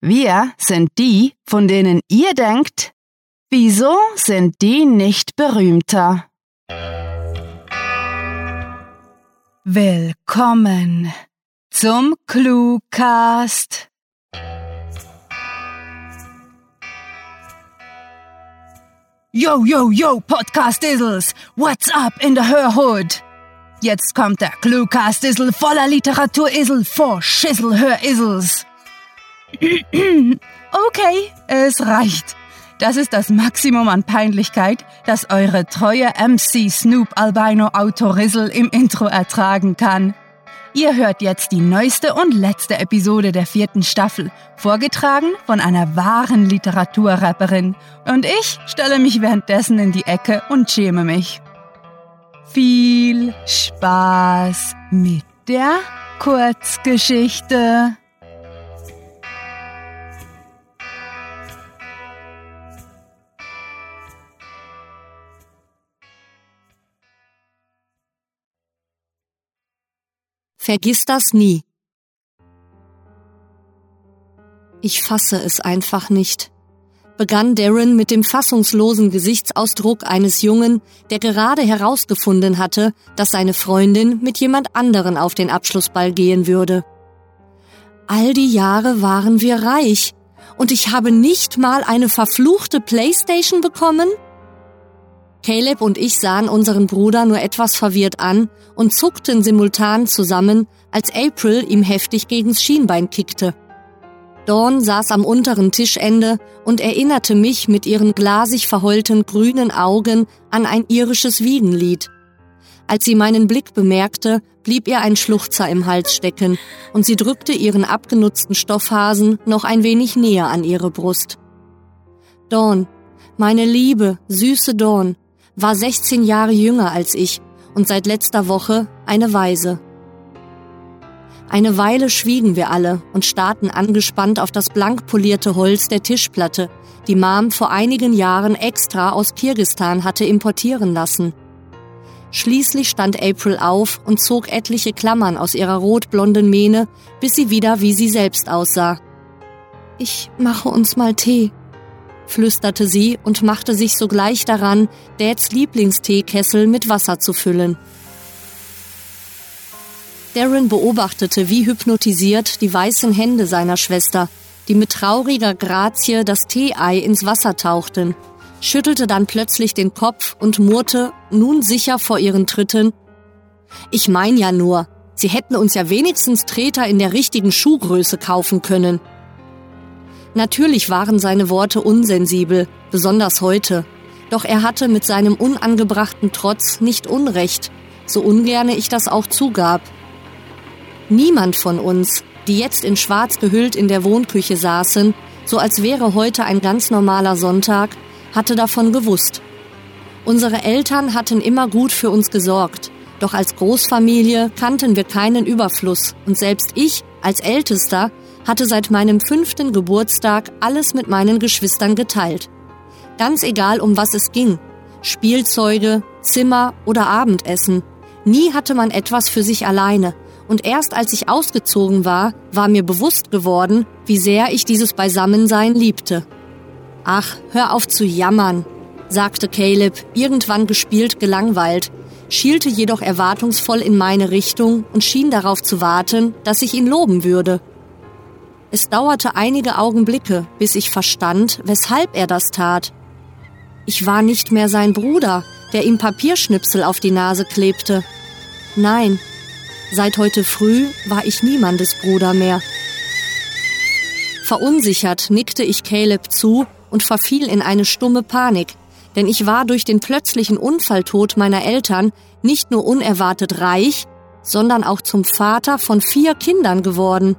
Wir sind die, von denen ihr denkt, wieso sind die nicht berühmter? Willkommen zum Cluecast. Yo, yo, yo, Podcast Dizzles, what's up in the Hörhood? Jetzt kommt der Cluecast Dizzle voller Literatur-Isel vor Schissel-Hör-Isels. Okay, es reicht. Das ist das Maximum an Peinlichkeit, das eure treue MC Snoop Albino Autorissel im Intro ertragen kann. Ihr hört jetzt die neueste und letzte Episode der vierten Staffel, vorgetragen von einer wahren Literaturrapperin. Und ich stelle mich währenddessen in die Ecke und schäme mich. Viel Spaß mit der Kurzgeschichte. Vergiss das nie. Ich fasse es einfach nicht, begann Darren mit dem fassungslosen Gesichtsausdruck eines Jungen, der gerade herausgefunden hatte, dass seine Freundin mit jemand anderen auf den Abschlussball gehen würde. All die Jahre waren wir reich, und ich habe nicht mal eine verfluchte Playstation bekommen? Caleb und ich sahen unseren Bruder nur etwas verwirrt an und zuckten simultan zusammen, als April ihm heftig gegens Schienbein kickte. Dawn saß am unteren Tischende und erinnerte mich mit ihren glasig verheulten grünen Augen an ein irisches Wiegenlied. Als sie meinen Blick bemerkte, blieb ihr ein Schluchzer im Hals stecken und sie drückte ihren abgenutzten Stoffhasen noch ein wenig näher an ihre Brust. Dawn, meine liebe, süße Dawn, war 16 Jahre jünger als ich und seit letzter Woche eine Waise. Eine Weile schwiegen wir alle und starrten angespannt auf das blank polierte Holz der Tischplatte, die Mom vor einigen Jahren extra aus Kirgistan hatte importieren lassen. Schließlich stand April auf und zog etliche Klammern aus ihrer rotblonden Mähne, bis sie wieder wie sie selbst aussah. Ich mache uns mal Tee, flüsterte sie und machte sich sogleich daran, Dads Lieblingsteekessel mit Wasser zu füllen. Darren beobachtete wie hypnotisiert die weißen Hände seiner Schwester, die mit trauriger Grazie das Teeei ins Wasser tauchten, schüttelte dann plötzlich den Kopf und murrte, nun sicher vor ihren Tritten, ich mein ja nur, sie hätten uns ja wenigstens Treter in der richtigen Schuhgröße kaufen können. Natürlich waren seine Worte unsensibel, besonders heute. Doch er hatte mit seinem unangebrachten Trotz nicht Unrecht, so ungerne ich das auch zugab. Niemand von uns, die jetzt in Schwarz gehüllt in der Wohnküche saßen, so als wäre heute ein ganz normaler Sonntag, hatte davon gewusst. Unsere Eltern hatten immer gut für uns gesorgt, doch als Großfamilie kannten wir keinen Überfluss und selbst ich, als Ältester, hatte seit meinem fünften Geburtstag alles mit meinen Geschwistern geteilt. Ganz egal, um was es ging. Spielzeuge, Zimmer oder Abendessen. Nie hatte man etwas für sich alleine. Und erst als ich ausgezogen war, war mir bewusst geworden, wie sehr ich dieses Beisammensein liebte. Ach, hör auf zu jammern, sagte Caleb, irgendwann gespielt gelangweilt, schielte jedoch erwartungsvoll in meine Richtung und schien darauf zu warten, dass ich ihn loben würde. Es dauerte einige Augenblicke, bis ich verstand, weshalb er das tat. Ich war nicht mehr sein Bruder, der ihm Papierschnipsel auf die Nase klebte. Nein, seit heute früh war ich niemandes Bruder mehr. Verunsichert nickte ich Caleb zu und verfiel in eine stumme Panik, denn ich war durch den plötzlichen Unfalltod meiner Eltern nicht nur unerwartet reich, sondern auch zum Vater von vier Kindern geworden.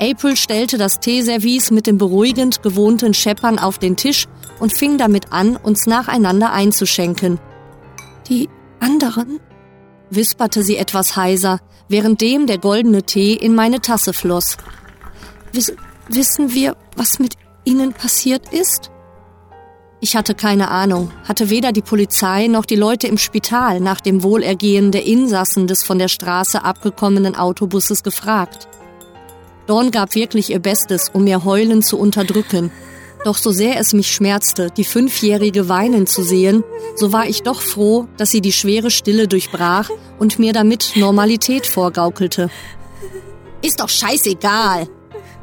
April stellte das Teeservice mit dem beruhigend gewohnten Scheppern auf den Tisch und fing damit an, uns nacheinander einzuschenken. Die anderen? wisperte sie etwas heiser, währenddem der goldene Tee in meine Tasse floss. Wiss wissen wir, was mit ihnen passiert ist? Ich hatte keine Ahnung, hatte weder die Polizei noch die Leute im Spital nach dem Wohlergehen der Insassen des von der Straße abgekommenen Autobusses gefragt. Dawn gab wirklich ihr Bestes, um ihr Heulen zu unterdrücken. Doch so sehr es mich schmerzte, die Fünfjährige weinen zu sehen, so war ich doch froh, dass sie die schwere Stille durchbrach und mir damit Normalität vorgaukelte. Ist doch scheißegal,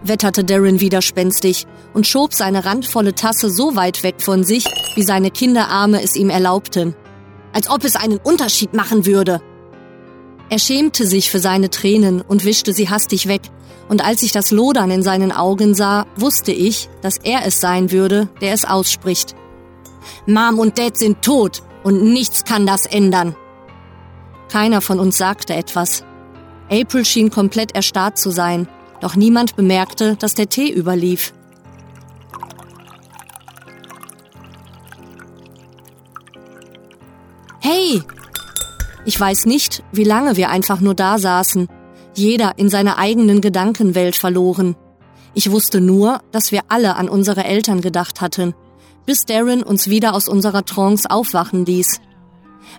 wetterte Darren widerspenstig und schob seine randvolle Tasse so weit weg von sich, wie seine Kinderarme es ihm erlaubten. Als ob es einen Unterschied machen würde. Er schämte sich für seine Tränen und wischte sie hastig weg, und als ich das Lodern in seinen Augen sah, wusste ich, dass er es sein würde, der es ausspricht. Mom und Dad sind tot und nichts kann das ändern. Keiner von uns sagte etwas. April schien komplett erstarrt zu sein, doch niemand bemerkte, dass der Tee überlief. Hey! Ich weiß nicht, wie lange wir einfach nur da saßen, jeder in seiner eigenen Gedankenwelt verloren. Ich wusste nur, dass wir alle an unsere Eltern gedacht hatten, bis Darren uns wieder aus unserer Trance aufwachen ließ.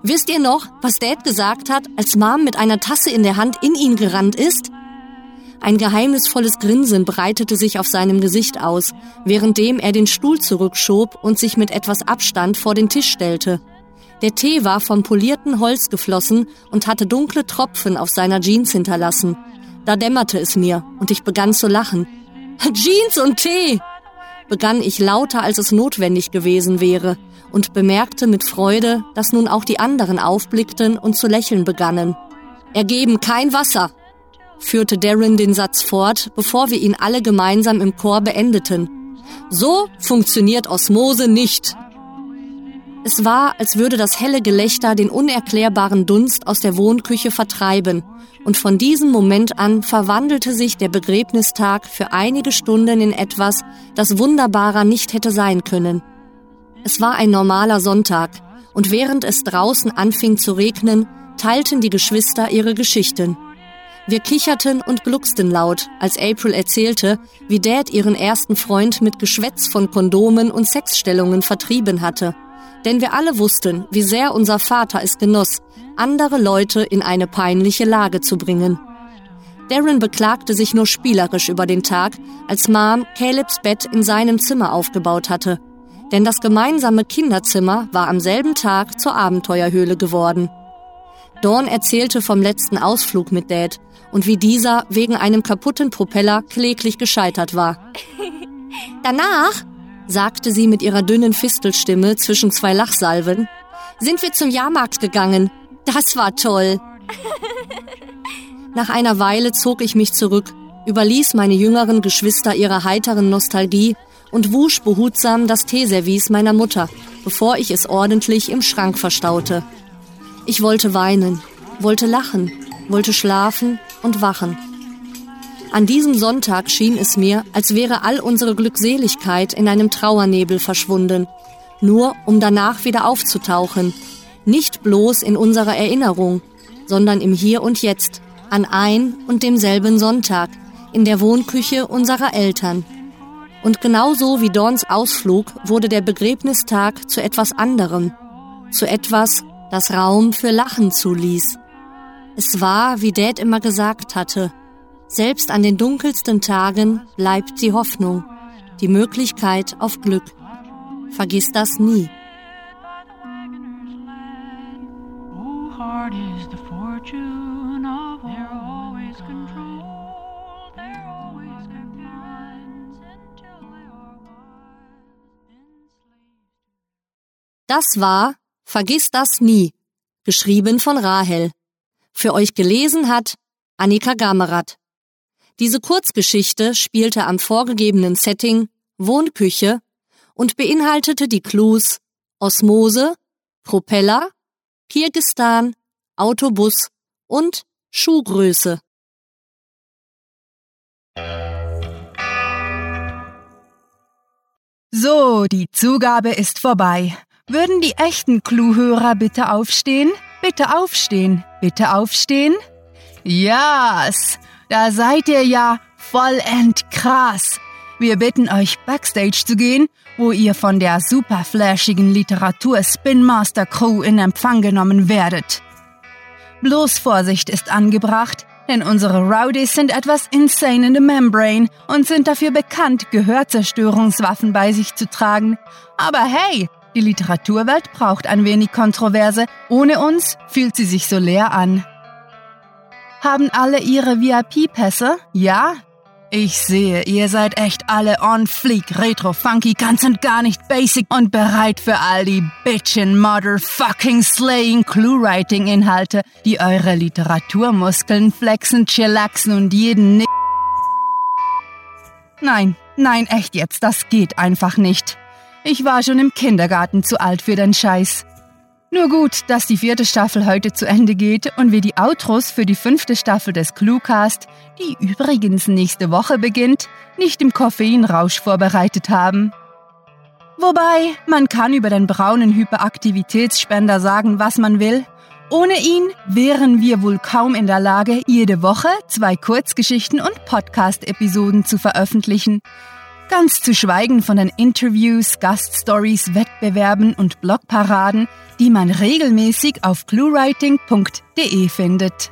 Wisst ihr noch, was Dad gesagt hat, als Mom mit einer Tasse in der Hand in ihn gerannt ist? Ein geheimnisvolles Grinsen breitete sich auf seinem Gesicht aus, währenddem er den Stuhl zurückschob und sich mit etwas Abstand vor den Tisch stellte. Der Tee war vom polierten Holz geflossen und hatte dunkle Tropfen auf seiner Jeans hinterlassen. Da dämmerte es mir und ich begann zu lachen. Jeans und Tee! begann ich lauter, als es notwendig gewesen wäre, und bemerkte mit Freude, dass nun auch die anderen aufblickten und zu lächeln begannen. Ergeben kein Wasser, führte Darren den Satz fort, bevor wir ihn alle gemeinsam im Chor beendeten. So funktioniert Osmose nicht. Es war, als würde das helle Gelächter den unerklärbaren Dunst aus der Wohnküche vertreiben, und von diesem Moment an verwandelte sich der Begräbnistag für einige Stunden in etwas, das wunderbarer nicht hätte sein können. Es war ein normaler Sonntag, und während es draußen anfing zu regnen, teilten die Geschwister ihre Geschichten. Wir kicherten und glucksten laut, als April erzählte, wie Dad ihren ersten Freund mit Geschwätz von Kondomen und Sexstellungen vertrieben hatte denn wir alle wussten, wie sehr unser Vater es genoss, andere Leute in eine peinliche Lage zu bringen. Darren beklagte sich nur spielerisch über den Tag, als Mom Calebs Bett in seinem Zimmer aufgebaut hatte. Denn das gemeinsame Kinderzimmer war am selben Tag zur Abenteuerhöhle geworden. Dawn erzählte vom letzten Ausflug mit Dad und wie dieser wegen einem kaputten Propeller kläglich gescheitert war. Danach sagte sie mit ihrer dünnen Fistelstimme zwischen zwei Lachsalven, sind wir zum Jahrmarkt gegangen. Das war toll. Nach einer Weile zog ich mich zurück, überließ meine jüngeren Geschwister ihrer heiteren Nostalgie und wusch behutsam das Teeservice meiner Mutter, bevor ich es ordentlich im Schrank verstaute. Ich wollte weinen, wollte lachen, wollte schlafen und wachen. An diesem Sonntag schien es mir, als wäre all unsere Glückseligkeit in einem Trauernebel verschwunden, nur um danach wieder aufzutauchen, nicht bloß in unserer Erinnerung, sondern im Hier und Jetzt, an ein und demselben Sonntag, in der Wohnküche unserer Eltern. Und genauso wie Dorns Ausflug wurde der Begräbnistag zu etwas anderem, zu etwas, das Raum für Lachen zuließ. Es war, wie Dad immer gesagt hatte, selbst an den dunkelsten Tagen bleibt die Hoffnung, die Möglichkeit auf Glück. Vergiss das nie. Das war Vergiss das nie, geschrieben von Rahel. Für euch gelesen hat Annika Gamerath. Diese Kurzgeschichte spielte am vorgegebenen Setting Wohnküche und beinhaltete die Clues Osmose, Propeller, Kirgistan, Autobus und Schuhgröße. So, die Zugabe ist vorbei. Würden die echten Clue-Hörer bitte aufstehen? Bitte aufstehen. Bitte aufstehen? Yes! Da seid ihr ja vollend krass. Wir bitten euch, backstage zu gehen, wo ihr von der super flashigen Literatur Spin Master Crew in Empfang genommen werdet. Bloß Vorsicht ist angebracht, denn unsere Rowdies sind etwas insane in the membrane und sind dafür bekannt, Gehörzerstörungswaffen bei sich zu tragen. Aber hey, die Literaturwelt braucht ein wenig Kontroverse. Ohne uns fühlt sie sich so leer an. Haben alle ihre VIP-Pässe? Ja, ich sehe, ihr seid echt alle on fleek, retro, funky, ganz und gar nicht basic und bereit für all die bitchin' motherfucking slaying Clue-Writing Inhalte, die eure Literaturmuskeln flexen, chillaxen und jeden Nick. Nein, nein, echt jetzt, das geht einfach nicht. Ich war schon im Kindergarten zu alt für den Scheiß. Nur gut, dass die vierte Staffel heute zu Ende geht und wir die Outros für die fünfte Staffel des Cluecast, die übrigens nächste Woche beginnt, nicht im Koffeinrausch vorbereitet haben. Wobei, man kann über den braunen Hyperaktivitätsspender sagen, was man will. Ohne ihn wären wir wohl kaum in der Lage, jede Woche zwei Kurzgeschichten und Podcast-Episoden zu veröffentlichen. Ganz zu schweigen von den Interviews, Gaststories, Wettbewerben und Blogparaden, die man regelmäßig auf cluewriting.de findet.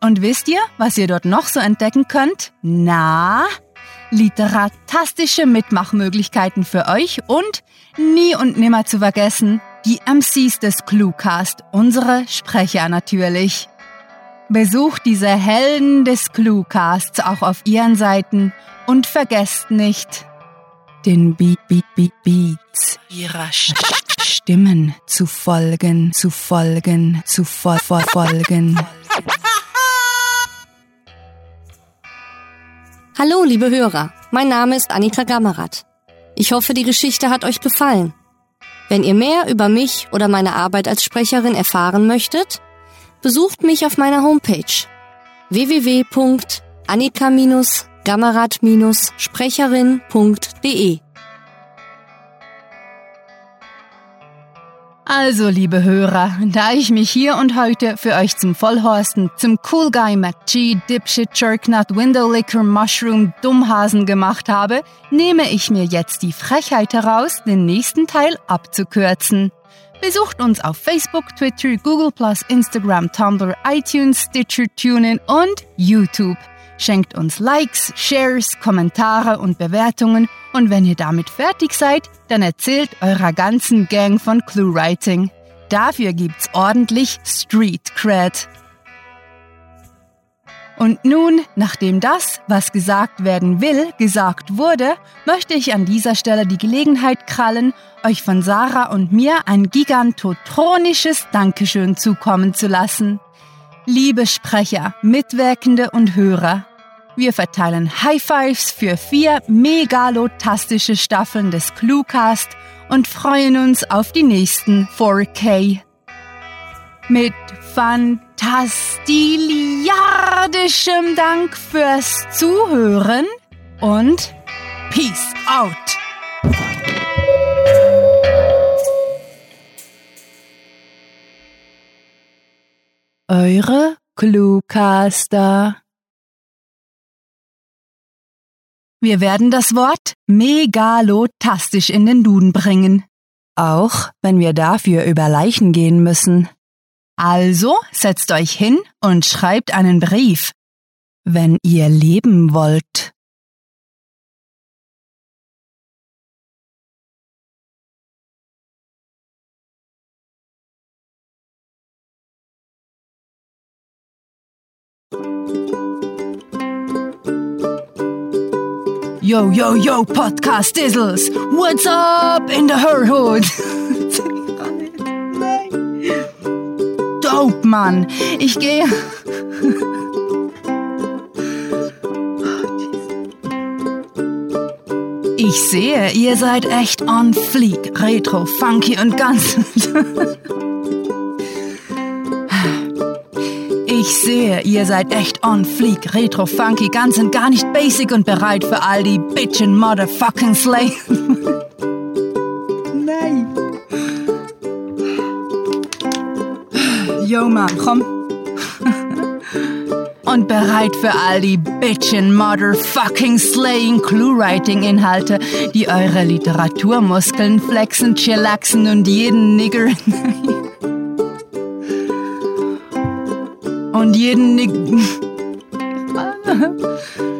Und wisst ihr, was ihr dort noch so entdecken könnt? Na, literatastische Mitmachmöglichkeiten für euch und nie und nimmer zu vergessen, die MCs des Cluecast, unsere Sprecher natürlich. Besucht diese Helden des Cluecasts auch auf ihren Seiten und vergesst nicht, den Beat, Beat, Beat, Beats ihrer Stimmen zu folgen, zu folgen, zu fol fol folgen. Hallo, liebe Hörer. Mein Name ist Annika Gammerath. Ich hoffe, die Geschichte hat euch gefallen. Wenn ihr mehr über mich oder meine Arbeit als Sprecherin erfahren möchtet, besucht mich auf meiner Homepage www.annika- gammerat-sprecherin.de. Also, liebe Hörer, da ich mich hier und heute für euch zum Vollhorsten, zum Cool Guy McG, Dipshit, Jerknut, Windowlicker, Mushroom, Dummhasen gemacht habe, nehme ich mir jetzt die Frechheit heraus, den nächsten Teil abzukürzen. Besucht uns auf Facebook, Twitter, Google+, Instagram, Tumblr, iTunes, Stitcher, TuneIn und YouTube. Schenkt uns Likes, Shares, Kommentare und Bewertungen und wenn ihr damit fertig seid, dann erzählt eurer ganzen Gang von ClueWriting. Dafür gibt's ordentlich Street Cred. Und nun, nachdem das, was gesagt werden will, gesagt wurde, möchte ich an dieser Stelle die Gelegenheit krallen, euch von Sarah und mir ein gigantotronisches Dankeschön zukommen zu lassen. Liebe Sprecher, Mitwirkende und Hörer, wir verteilen High Fives für vier megalotastische Staffeln des Cluecast und freuen uns auf die nächsten 4K. Mit fantastiliardischem Dank fürs Zuhören und Peace out! Eure Cluecaster. Wir werden das Wort megalotastisch in den Duden bringen. Auch wenn wir dafür über Leichen gehen müssen. Also setzt euch hin und schreibt einen Brief, wenn ihr leben wollt. Yo, yo, yo, Podcast Dizzles. What's up in the her hood? Dope, Mann. Ich gehe. Ich sehe, ihr seid echt on fleek, retro, funky und ganz. Sehe, ihr seid echt on fleek, retro, funky, ganz und gar nicht basic und bereit für all die bitchin' motherfucking slay. Nein. Yo, Mann, komm. und bereit für all die bitchin' motherfucking slaying Clue-Writing-Inhalte, die eure Literaturmuskeln flexen, chillaxen und jeden Nigger jeden...